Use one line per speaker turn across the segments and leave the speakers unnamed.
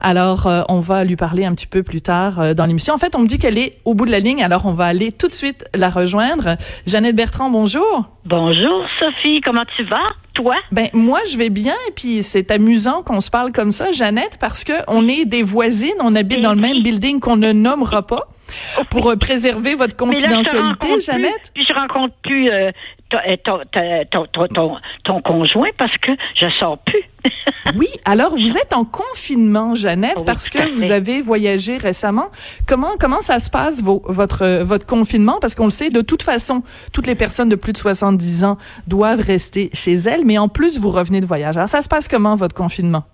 Alors, euh, on va lui parler un petit peu plus tard euh, dans l'émission. En fait, on me dit qu'elle est au bout de la ligne, alors on va aller tout de suite la rejoindre. Jeannette Bertrand, bonjour.
Bonjour, Sophie. Comment tu vas, toi?
Ben, moi, je vais bien, et puis c'est amusant qu'on se parle comme ça, Jeannette, parce que on est des voisines, on habite dans le même building qu'on ne nommera pas pour euh, préserver votre confidentialité, Jeannette.
Plus, je rencontre plus ton, ton, ton, conjoint parce que je sors plus.
oui, alors vous êtes en confinement, Jeannette, parce que vous avez voyagé récemment. Comment comment ça se passe votre votre confinement? Parce qu'on le sait, de toute façon, toutes les personnes de plus de 70 ans doivent rester chez elles, mais en plus vous revenez de voyage. Alors ça se passe comment votre confinement?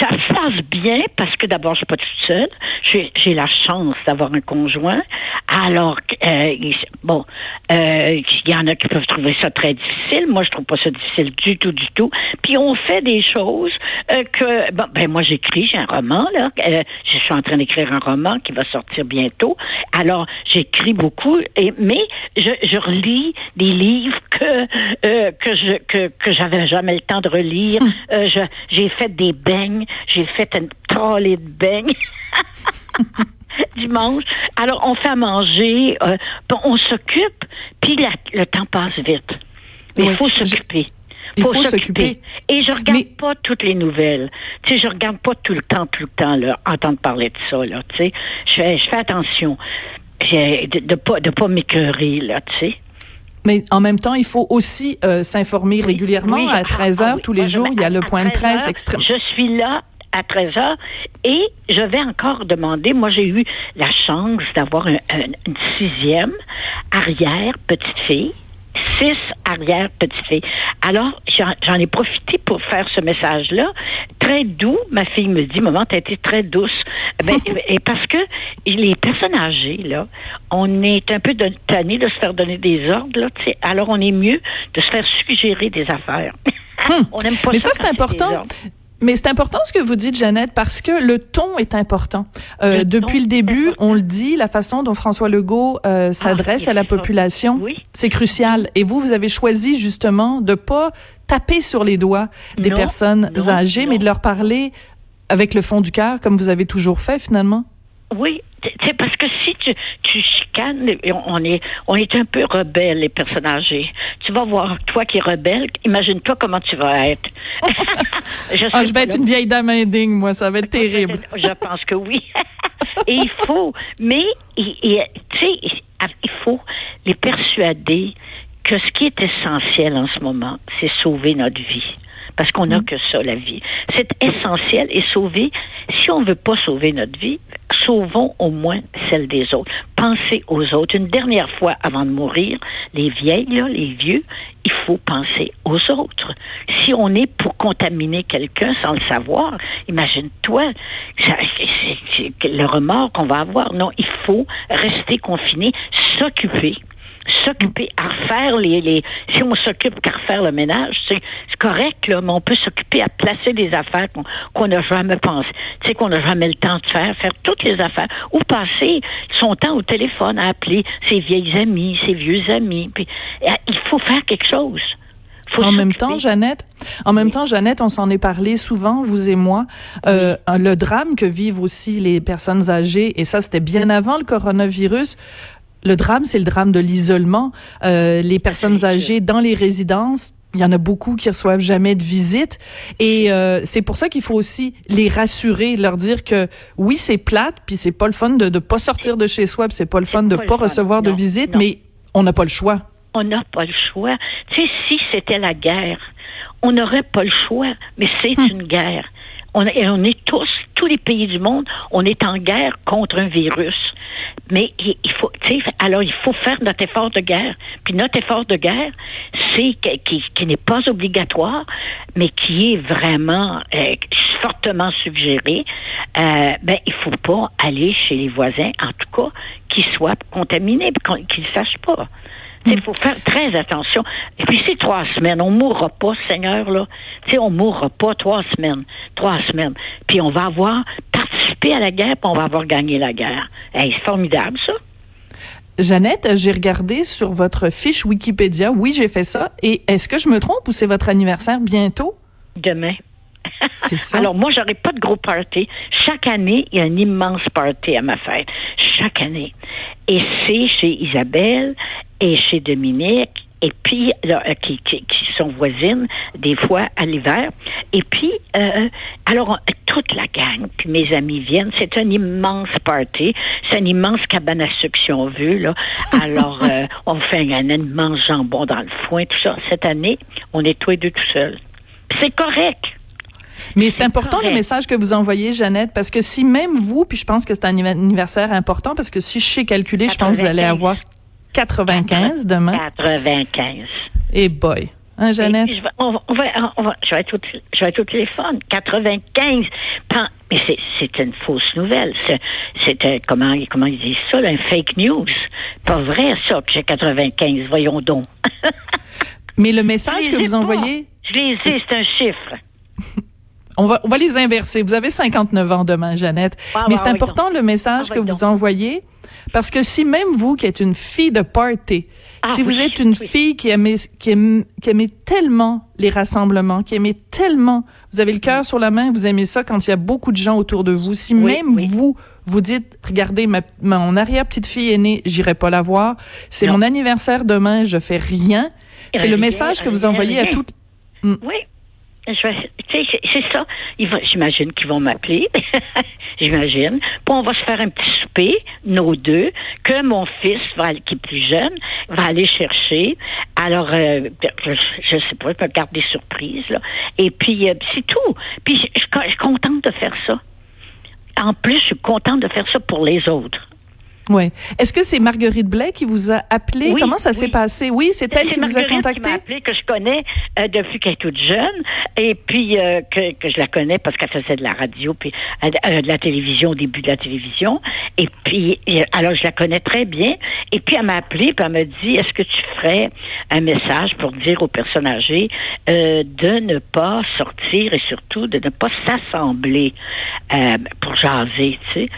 Ça se passe bien parce que d'abord, je suis pas toute seule. J'ai la chance d'avoir un conjoint. Alors, euh, bon, euh, il y en a qui peuvent trouver ça très difficile. Moi, je trouve pas ça difficile du tout, du tout. Puis on fait des choses euh, que, bon, ben moi j'écris, j'ai un roman là. Euh, je suis en train d'écrire un roman qui va sortir bientôt. Alors, j'écris beaucoup, et mais je, je relis des livres que euh, que je que que j'avais jamais le temps de relire. Euh, j'ai fait des beignes, j'ai fait une trolley de beignes. dimanche. Alors, on fait à manger, euh, on s'occupe, puis le temps passe vite. Mais il faut s'occuper.
Il faut s'occuper.
Et je regarde pas toutes les nouvelles. Tu sais, je regarde pas tout le temps, tout le temps, là, entendre parler de ça, là, tu sais. Je fais, je fais attention de, de pas, de pas m'écœurer, là, tu sais.
Mais en même temps, il faut aussi euh, s'informer régulièrement à 13 heures tous les jours. Il y a le point de presse extrême.
Je suis là à 13 heures. Et je vais encore demander, moi j'ai eu la chance d'avoir une sixième arrière petite fille six arrière petite fille. Alors, j'en ai profité pour faire ce message-là. Très doux, ma fille me dit, maman, t'as été très douce. Ben, et parce que les personnes âgées, là, on est un peu tanné de se faire donner des ordres, là, alors on est mieux de se faire suggérer des affaires.
Hmm. on aime pas Mais ça, ça c'est important. Mais c'est important ce que vous dites, Jeannette, parce que le ton est important. Euh, depuis le début, on le dit, la façon dont François Legault euh, ah, s'adresse à la population, c'est crucial. Et vous, vous avez choisi justement de pas taper sur les doigts des personnes âgées, mais de leur parler avec le fond du cœur, comme vous avez toujours fait finalement.
Oui, c'est parce que si tu, tu chicanes, on est, on est un peu rebelle, les personnes âgées. Tu vas voir, toi qui es rebelle, imagine-toi comment tu vas être.
je, ah, je vais être une vieille dame indigne, moi, ça va être terrible.
je pense que oui. Et il faut, mais, tu sais, il faut les persuader que ce qui est essentiel en ce moment, c'est sauver notre vie parce qu'on n'a mm. que ça, la vie. C'est essentiel et sauver, si on ne veut pas sauver notre vie, sauvons au moins celle des autres. Pensez aux autres. Une dernière fois avant de mourir, les vieilles, les vieux, il faut penser aux autres. Si on est pour contaminer quelqu'un sans le savoir, imagine-toi le remords qu'on va avoir. Non, il faut rester confiné, s'occuper s'occuper à refaire les, les si on s'occupe qu'à refaire le ménage, c'est correct, là, mais on peut s'occuper à placer des affaires qu'on n'a jamais pensé, tu sais, qu'on n'a jamais le temps de faire, faire toutes les affaires, ou passer son temps au téléphone à appeler ses vieilles amies, ses vieux amis. Puis, euh, il faut faire quelque chose.
en même temps, Jeannette, en même temps, Jeannette, on s'en est parlé souvent, vous et moi, euh, le drame que vivent aussi les personnes âgées, et ça, c'était bien avant le coronavirus le drame, c'est le drame de l'isolement. Euh, les personnes âgées dans les résidences, il y en a beaucoup qui reçoivent jamais de visite et euh, c'est pour ça qu'il faut aussi les rassurer, leur dire que oui c'est plate puis c'est pas le fun de ne pas sortir de chez soi, c'est pas le fun de pas, pas recevoir de visite, mais on n'a pas le choix.
On n'a pas le choix. Tu sais, si c'était la guerre, on n'aurait pas le choix, mais c'est hum. une guerre. On, on est tous, tous les pays du monde, on est en guerre contre un virus. Mais il faut, alors il faut faire notre effort de guerre. Puis notre effort de guerre, c'est qui, qui n'est pas obligatoire, mais qui est vraiment euh, fortement suggéré. Euh, ben il faut pas aller chez les voisins, en tout cas, qui soient contaminés, qu'ils ne sachent pas. Il faut faire très attention. Et puis, c'est trois semaines. On mourra pas, Seigneur, là. Tu sais, on mourra pas trois semaines. Trois semaines. Puis, on va avoir participé à la guerre, puis on va avoir gagné la guerre. c'est formidable, ça.
Jeannette, j'ai regardé sur votre fiche Wikipédia. Oui, j'ai fait ça. Et est-ce que je me trompe ou c'est votre anniversaire bientôt?
Demain.
C'est ça.
Alors moi, j'aurais pas de gros party. Chaque année, il y a un immense party à ma fête. Chaque année. Et c'est chez Isabelle et chez Dominique et puis là, euh, qui, qui, qui, sont voisines des fois à l'hiver. Et puis, euh, alors toute la gang, puis mes amis viennent. C'est un immense party, c'est un immense cabane à succion vue là. Alors, euh, on fait un, immense jambon dans le foin, tout ça. Cette année, on est tous les deux tout seuls. C'est correct.
Mais c'est important correct. le message que vous envoyez, Jeannette, parce que si même vous, puis je pense que c'est un anniversaire important, parce que si je sais calculer, 95. je pense que vous allez avoir 95 demain.
95.
Et boy. Hein, Jeannette?
Je vais, on va, on va, on va, je, vais être au, je vais être au téléphone. 95. Mais c'est une fausse nouvelle. C'est un, comment, comment ils disent ça, un fake news. Pas vrai, ça, que j'ai 95. Voyons donc.
Mais le message que vous envoyez.
Je les ai, c'est un chiffre.
On va, on va les inverser. Vous avez 59 ans demain, Jeannette. Ah, Mais bah, c'est important donc. le message ah, que vous envoyez. Parce que si même vous, qui êtes une fille de party, ah, si oui, vous êtes une oui. fille qui aimait, qui, aimait, qui aimait tellement les rassemblements, qui aimait tellement, vous avez le cœur sur la main, vous aimez ça quand il y a beaucoup de gens autour de vous, si oui, même vous, vous dites, regardez, ma, mon arrière-petite-fille est née, j'irai pas la voir, c'est mon anniversaire demain, je fais rien, c'est le message que vous envoyez à toutes...
Mm. Oui, c'est ça. J'imagine qu'ils vont m'appeler. J'imagine. Puis on va se faire un petit souper, nos deux, que mon fils, va, qui est plus jeune, va aller chercher. Alors, euh, je, je sais pas, je peux garder surprise, là. Et puis, euh, c'est tout. Puis, je suis contente de faire ça. En plus, je suis contente de faire ça pour les autres.
Oui. Est-ce que c'est Marguerite Blais qui vous a appelé?
Oui,
Comment ça
oui.
s'est passé? Oui, c'est elle qui
Marguerite
vous a contacté?
Qui m'a appelé, que je connais euh, depuis qu'elle est toute jeune, et puis euh, que, que, je la connais parce qu'elle faisait de la radio, puis euh, de la télévision, au début de la télévision. Et puis, et, alors je la connais très bien. Et puis elle m'a appelé, puis elle m'a dit, est-ce que tu ferais un message pour dire aux personnes âgées de ne pas sortir et surtout de ne pas s'assembler pour jaser, tu sais?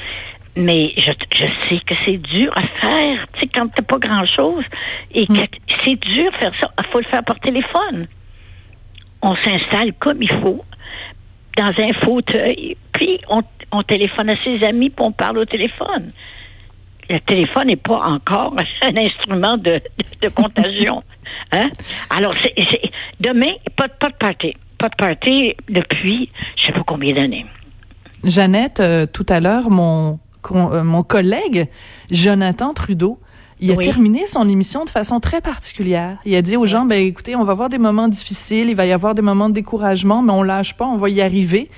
Mais je, je sais que c'est dur à faire, tu sais, quand t'as pas grand-chose, et que mm. c'est dur faire ça. Il faut le faire par téléphone. On s'installe comme il faut, dans un fauteuil, puis on, on téléphone à ses amis, puis on parle au téléphone. Le téléphone n'est pas encore un instrument de, de, de contagion. Hein? Alors, c'est, demain, pas, pas de party. Pas de party depuis je sais pas combien d'années.
Jeannette, euh, tout à l'heure, mon mon collègue Jonathan Trudeau, il a oui. terminé son émission de façon très particulière. Il a dit aux gens, ben écoutez, on va avoir des moments difficiles, il va y avoir des moments de découragement, mais on lâche pas, on va y arriver.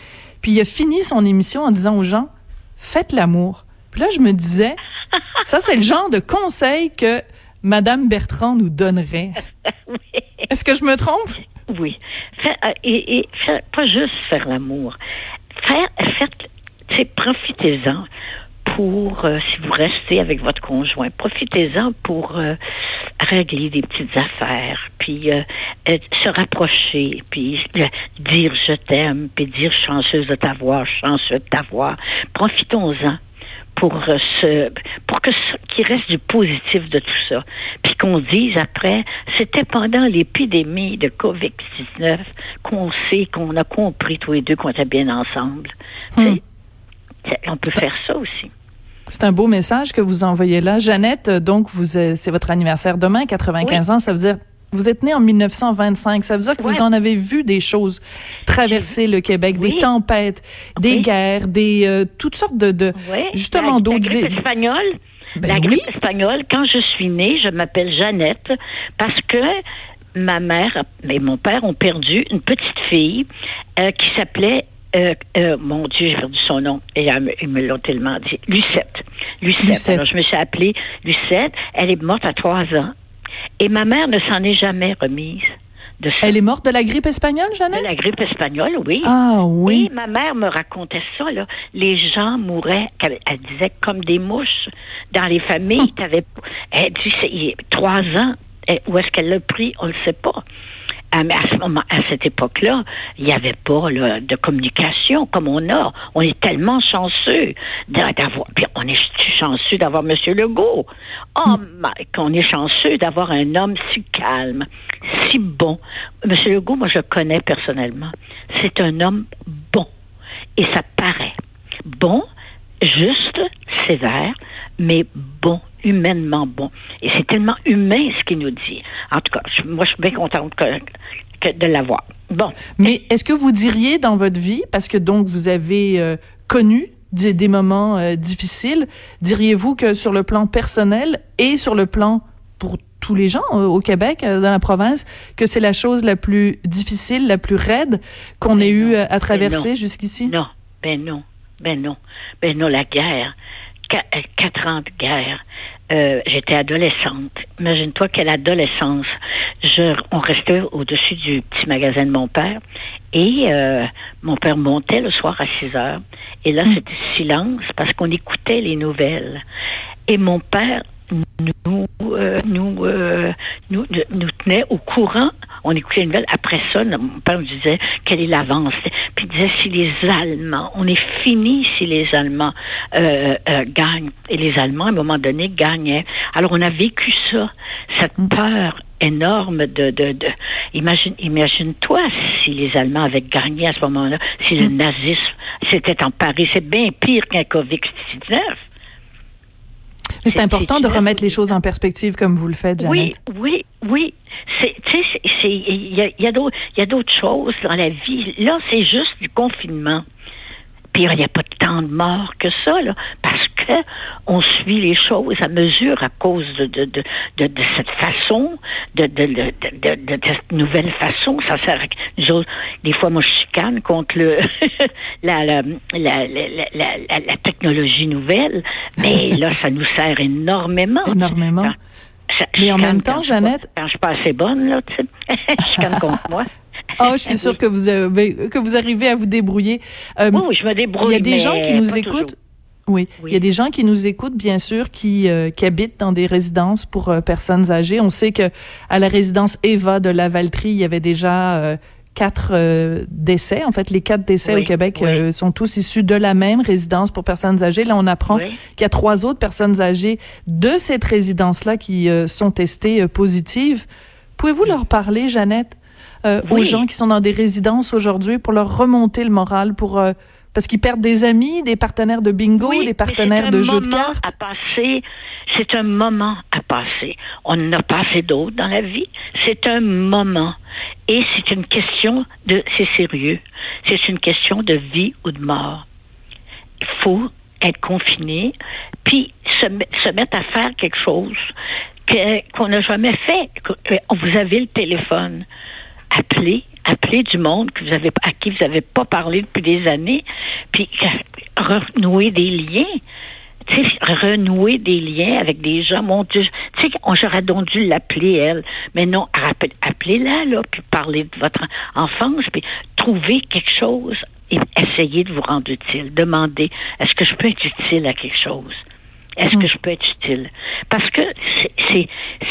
Puis il a fini son émission en disant aux gens, faites l'amour. Puis là, je me disais, ça c'est le genre de conseil que Madame Bertrand nous donnerait. oui. Est-ce que je me trompe?
Oui. Euh, et, pas juste faire l'amour. Faire, faites, profitez-en pour, euh, si vous restez avec votre conjoint, profitez-en pour euh, régler des petites affaires, puis euh, se rapprocher, puis dire je t'aime, puis dire chanceuse de t'avoir, chanceux de t'avoir. Profitons-en pour ce, pour que qu'il reste du positif de tout ça. Puis qu'on dise après, c'était pendant l'épidémie de Covid-19 qu'on sait, qu'on a compris tous les deux qu'on était bien ensemble. Hmm. On peut faire ça aussi.
C'est un beau message que vous envoyez là. Jeannette, donc, vous, c'est votre anniversaire demain, 95 oui. ans. Ça veut dire, vous êtes née en 1925. Ça veut dire que ouais. vous en avez vu des choses traverser le Québec, oui. des tempêtes, des oui. guerres, des, euh, toutes sortes de, de justement d'autres.
Espagnole. Ben la grippe espagnole, quand je suis née, je m'appelle Jeannette parce que ma mère et mon père ont perdu une petite fille euh, qui s'appelait euh, euh, mon Dieu, j'ai perdu son nom. Et ils me l'ont tellement dit. Lucette. Lucette. Lucette. Alors, je me suis appelée Lucette. Elle est morte à trois ans. Et ma mère ne s'en est jamais remise. De.
Elle est morte de la grippe espagnole, Jeannette?
De la grippe espagnole, oui.
Ah oui.
Et ma mère me racontait ça, là. Les gens mouraient, elle, elle disait, comme des mouches. Dans les familles, hum. t'avais, elle dit, trois ans. Où est-ce qu'elle l'a pris? On ne le sait pas. Ah, mais à ce moment, à cette époque-là, il n'y avait pas de communication comme on a. On est tellement chanceux d'avoir. Puis on est chanceux d'avoir M. Legault. Oh, qu'on est chanceux d'avoir un homme si calme, si bon. M. Legault, moi, je le connais personnellement. C'est un homme bon. Et ça paraît. Bon, juste, sévère, mais bon, humainement bon. Et c'est tellement humain ce qu'il nous dit. En tout cas, moi, je suis bien contente que, de l'avoir. Bon.
Mais est-ce que vous diriez dans votre vie, parce que donc vous avez euh, connu des, moments euh, difficiles, diriez-vous que sur le plan personnel et sur le plan pour tous les gens euh, au Québec, dans la province, que c'est la chose la plus difficile, la plus raide qu'on ben ait eu à ben traverser jusqu'ici?
Non, ben non, ben non, ben non, la guerre, quatre ans de guerre, euh, j'étais adolescente. Imagine-toi quelle adolescence. Je, on restait au-dessus du petit magasin de mon père et euh, mon père montait le soir à 6 heures. Et là, hmm. c'était silence parce qu'on écoutait les nouvelles. Et mon père nous, euh, nous, nous, nous tenait au courant on écoutait une nouvelle. Après ça, mon père nous disait quelle est l'avance. Puis il disait si les Allemands, on est fini si les Allemands euh, euh, gagnent. Et les Allemands, à un moment donné, gagnaient. Alors on a vécu ça, cette peur énorme de, de, de imagine imagine toi si les Allemands avaient gagné à ce moment-là si le mm. nazisme s'était emparé c'est bien pire qu'un Covid 19
c'est important de remettre les choses en perspective comme vous le faites,
Janet. Oui, oui, oui. C'est, tu sais, il y a, y a d'autres choses dans la vie. Là, c'est juste du confinement. Puis il n'y a pas tant de morts que ça, là, parce que on suit les choses à mesure à cause de, de, de, de, de cette façon, de, de, de, de, cette nouvelle façon. Ça sert à, des fois, moi, je chicane contre le, la, la, la, la, la, technologie nouvelle, mais là, ça nous sert énormément.
Énormément. Mais en même temps, Jeannette.
Quand je suis pas assez bonne, là, tu sais, je suis contre moi.
Oh, je suis sûre que vous avez, que vous arrivez à vous débrouiller.
Euh, oui, je me débrouille.
Il y a des gens qui nous écoutent. Oui. il y a des gens qui nous écoutent, bien sûr, qui, euh, qui habitent dans des résidences pour euh, personnes âgées. On sait que à la résidence Eva de Lavaltrie, il y avait déjà quatre euh, décès. En fait, les quatre décès au Québec euh, sont tous issus de la même résidence pour personnes âgées. Là, on apprend qu'il y a trois autres personnes âgées de cette résidence-là qui euh, sont testées positives. Pouvez-vous leur parler, Jeannette, aux gens qui sont dans des résidences aujourd'hui pour leur remonter le moral, pour parce qu'ils perdent des amis, des partenaires de bingo, des partenaires de jeux de cartes.
À passer, c'est un moment à passer. On n'a a pas assez d'autres dans la vie. C'est un moment. Et c'est une question de, c'est sérieux, c'est une question de vie ou de mort. Il faut être confiné, puis se, se mettre à faire quelque chose qu'on n'a jamais fait. Vous avez le téléphone. Appelez, appelez du monde que vous avez, à qui vous n'avez pas parlé depuis des années, puis renouer des liens tu sais, renouer des liens avec des gens. Mon Dieu, tu sais, j'aurais donc dû l'appeler, elle. Mais non, appelez-la, là, puis parler de votre enfance, puis trouver quelque chose et essayer de vous rendre utile. Demandez, est-ce que je peux être utile à quelque chose? Est-ce que mm. je peux être utile? Parce que c'est,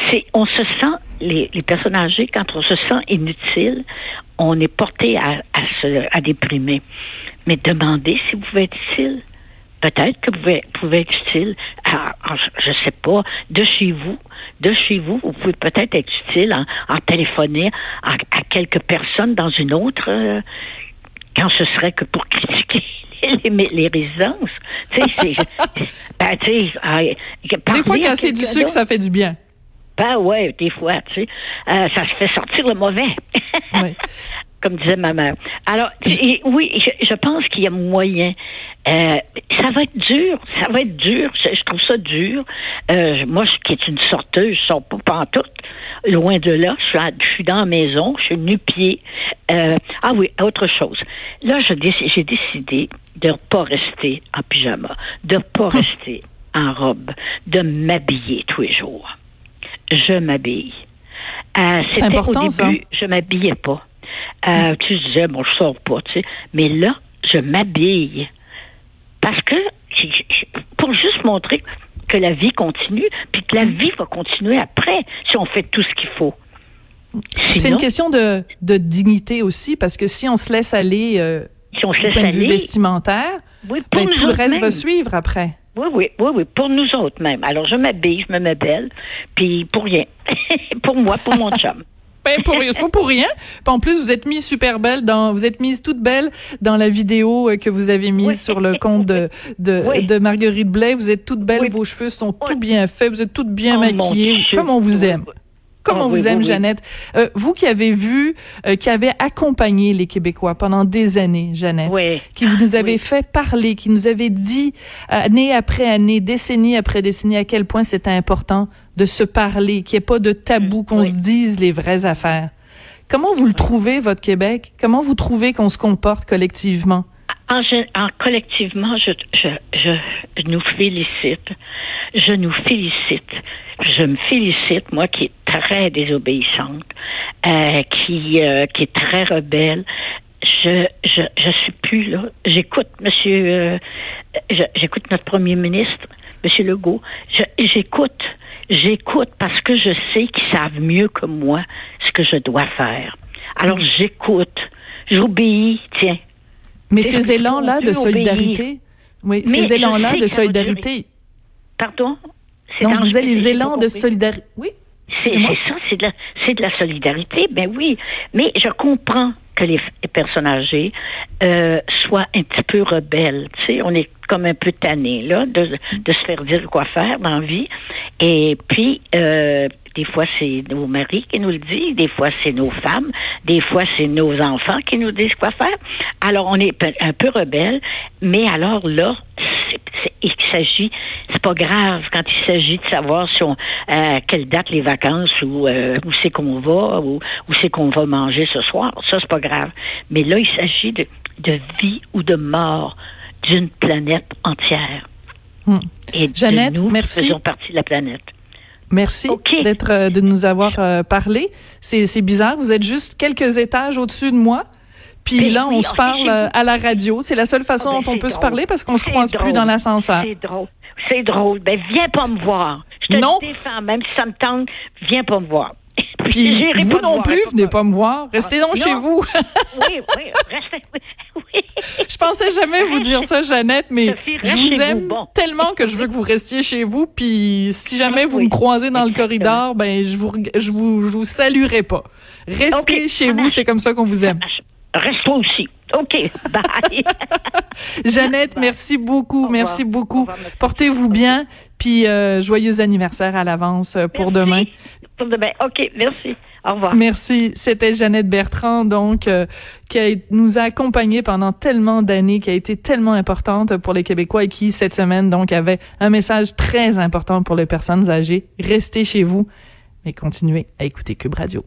c'est, on se sent, les, les personnes âgées, quand on se sent inutile, on est porté à, à se, à déprimer. Mais demandez si vous pouvez être utile peut-être que vous pouvez, être utile à, je sais pas, de chez vous. De chez vous, vous pouvez peut-être être utile en, en téléphoner à, quelques personnes dans une autre, euh, quand ce serait que pour critiquer les, les résidences. Tu sais, ben, tu sais,
des fois, quand c'est du sucre, ça fait du bien.
Ben ouais, des fois, tu sais, euh, ça se fait sortir le mauvais. oui. Comme disait ma mère. Alors, oui, je pense qu'il y a moyen euh, ça va être dur, ça va être dur. Je, trouve ça dur. Euh, moi, je, qui est une sorteuse, je sors pas pantoute. Loin de là, je suis, dans la maison, je suis nu-pied. Euh, ah oui, autre chose. Là, j'ai décidé de ne pas rester en pyjama, de ne pas rester en robe, de m'habiller tous les jours. Je m'habille. Euh, C'était au début, ça. je m'habillais pas. Euh, tu disais, bon, je sors pas, tu sais. Mais là, je m'habille. Parce que, pour juste montrer que la vie continue, puis que la vie va continuer après si on fait tout ce qu'il faut.
C'est une question de, de dignité aussi, parce que si on se laisse aller, euh,
si on se laisse
point de vue
aller,
vestimentaire,
oui,
ben, tout le reste va suivre après.
Oui, oui, oui, oui, pour nous autres même. Alors, je m'habille, je me mets belle, puis pour rien. pour moi, pour mon chum.
Ben, pour, c'est pas pour rien. En plus, vous êtes mise super belle dans, vous êtes mise toute belle dans la vidéo euh, que vous avez mise
Oui.
sur le compte de, de,
Oui.
de Marguerite Blais. Vous êtes toute belle,
Oui.
vos cheveux sont tout bien faits, vous êtes toute bien
Oh,
maquillée. Comme on vous aime.
Oui.
Comme
Ah,
on vous aime,
oui.
Jeannette? Euh, vous qui avez vu, euh, qui avez accompagné les Québécois pendant des années, Jeannette,
Oui.
qui vous nous avez fait parler, qui nous avez dit année après année, décennie après décennie, à quel point c'était important de se parler, qu'il n'y ait pas de tabou, qu'on
Mm, oui.
se dise les vraies affaires. Comment vous le trouvez, votre Québec? Comment vous trouvez qu'on se comporte collectivement?
En, en collectivement, je, je, je nous félicite. Je nous félicite. Je me félicite, moi qui est très désobéissante, euh, qui, euh, qui est très rebelle. Je, je, je suis plus là. J'écoute Monsieur, euh, j'écoute notre Premier ministre, Monsieur Legault. J'écoute, j'écoute parce que je sais qu'ils savent mieux que moi ce que je dois faire. Alors j'écoute, j'obéis. Tiens,
Mais ces élans-là de solidarité, oui,
Mais
ces élans-là de solidarité.
Pardon?
Non, je disais les élans de solidarité. Oui.
C'est ça, c'est de, la, c'est de la solidarité, ben oui. Mais je comprends que les, les personnes âgées euh, soient un petit peu rebelles. Tu sais, on est comme un peu tanné là de, de se faire dire quoi faire dans la vie. Et puis, euh, des fois, c'est nos maris qui nous le disent, des fois, c'est nos femmes, des fois, c'est nos enfants qui nous disent quoi faire. Alors, on est un peu rebelles, mais alors là, il s'agit, c'est pas grave quand il s'agit de savoir si on, à quelle date les vacances ou euh, où c'est qu'on va ou où c'est qu'on va manger ce soir. Ça, c'est pas grave. Mais là, il s'agit de, de vie ou de mort d'une planète entière.
Hmm.
Et de
Jeannette,
nous
merci.
faisons partie de la planète.
Merci d'être euh, de nous avoir euh, parlé. C'est c'est bizarre, vous êtes juste quelques étages au-dessus de moi. Puis
Ben
là, on
oui,
se parle euh, à la radio. C'est la seule façon
Ah, ben,
dont on peut se parler parce qu'on se croise plus dans l'ascenseur.
C'est drôle. C'est drôle. Ben, viens pas me voir. Je te
Non.
défends, même si ça me tente, viens pas me voir.
Puis vous non
voir,
plus, venez pas me voir. Restez donc
Non.
chez vous.
Oui, oui, restez. Oui.
je pensais jamais vous dire ça, Jeannette, mais
Sophie,
je vous aime
bon.
tellement que je veux que vous restiez chez vous. Puis si jamais vous me croisez dans le corridor, ben je vous je vous je vous saluerai pas. Restez chez vous, c'est comme ça qu'on vous aime.
Reste toi aussi. OK. Bye.
Jeannette, merci beaucoup, merci
Au
beaucoup. Portez-vous bien, puis euh, joyeux anniversaire à l'avance euh, pour
Merci.
demain.
Pour demain. OK, merci. Au revoir.
Merci. C'était Jeannette Bertrand, donc, euh, qui a- nous a accompagnés pendant tellement d'années, qui a été tellement importante pour les Québécois et qui, cette semaine, donc, avait un message très important pour les personnes âgées. Restez chez vous, mais continuez à écouter Cube Radio.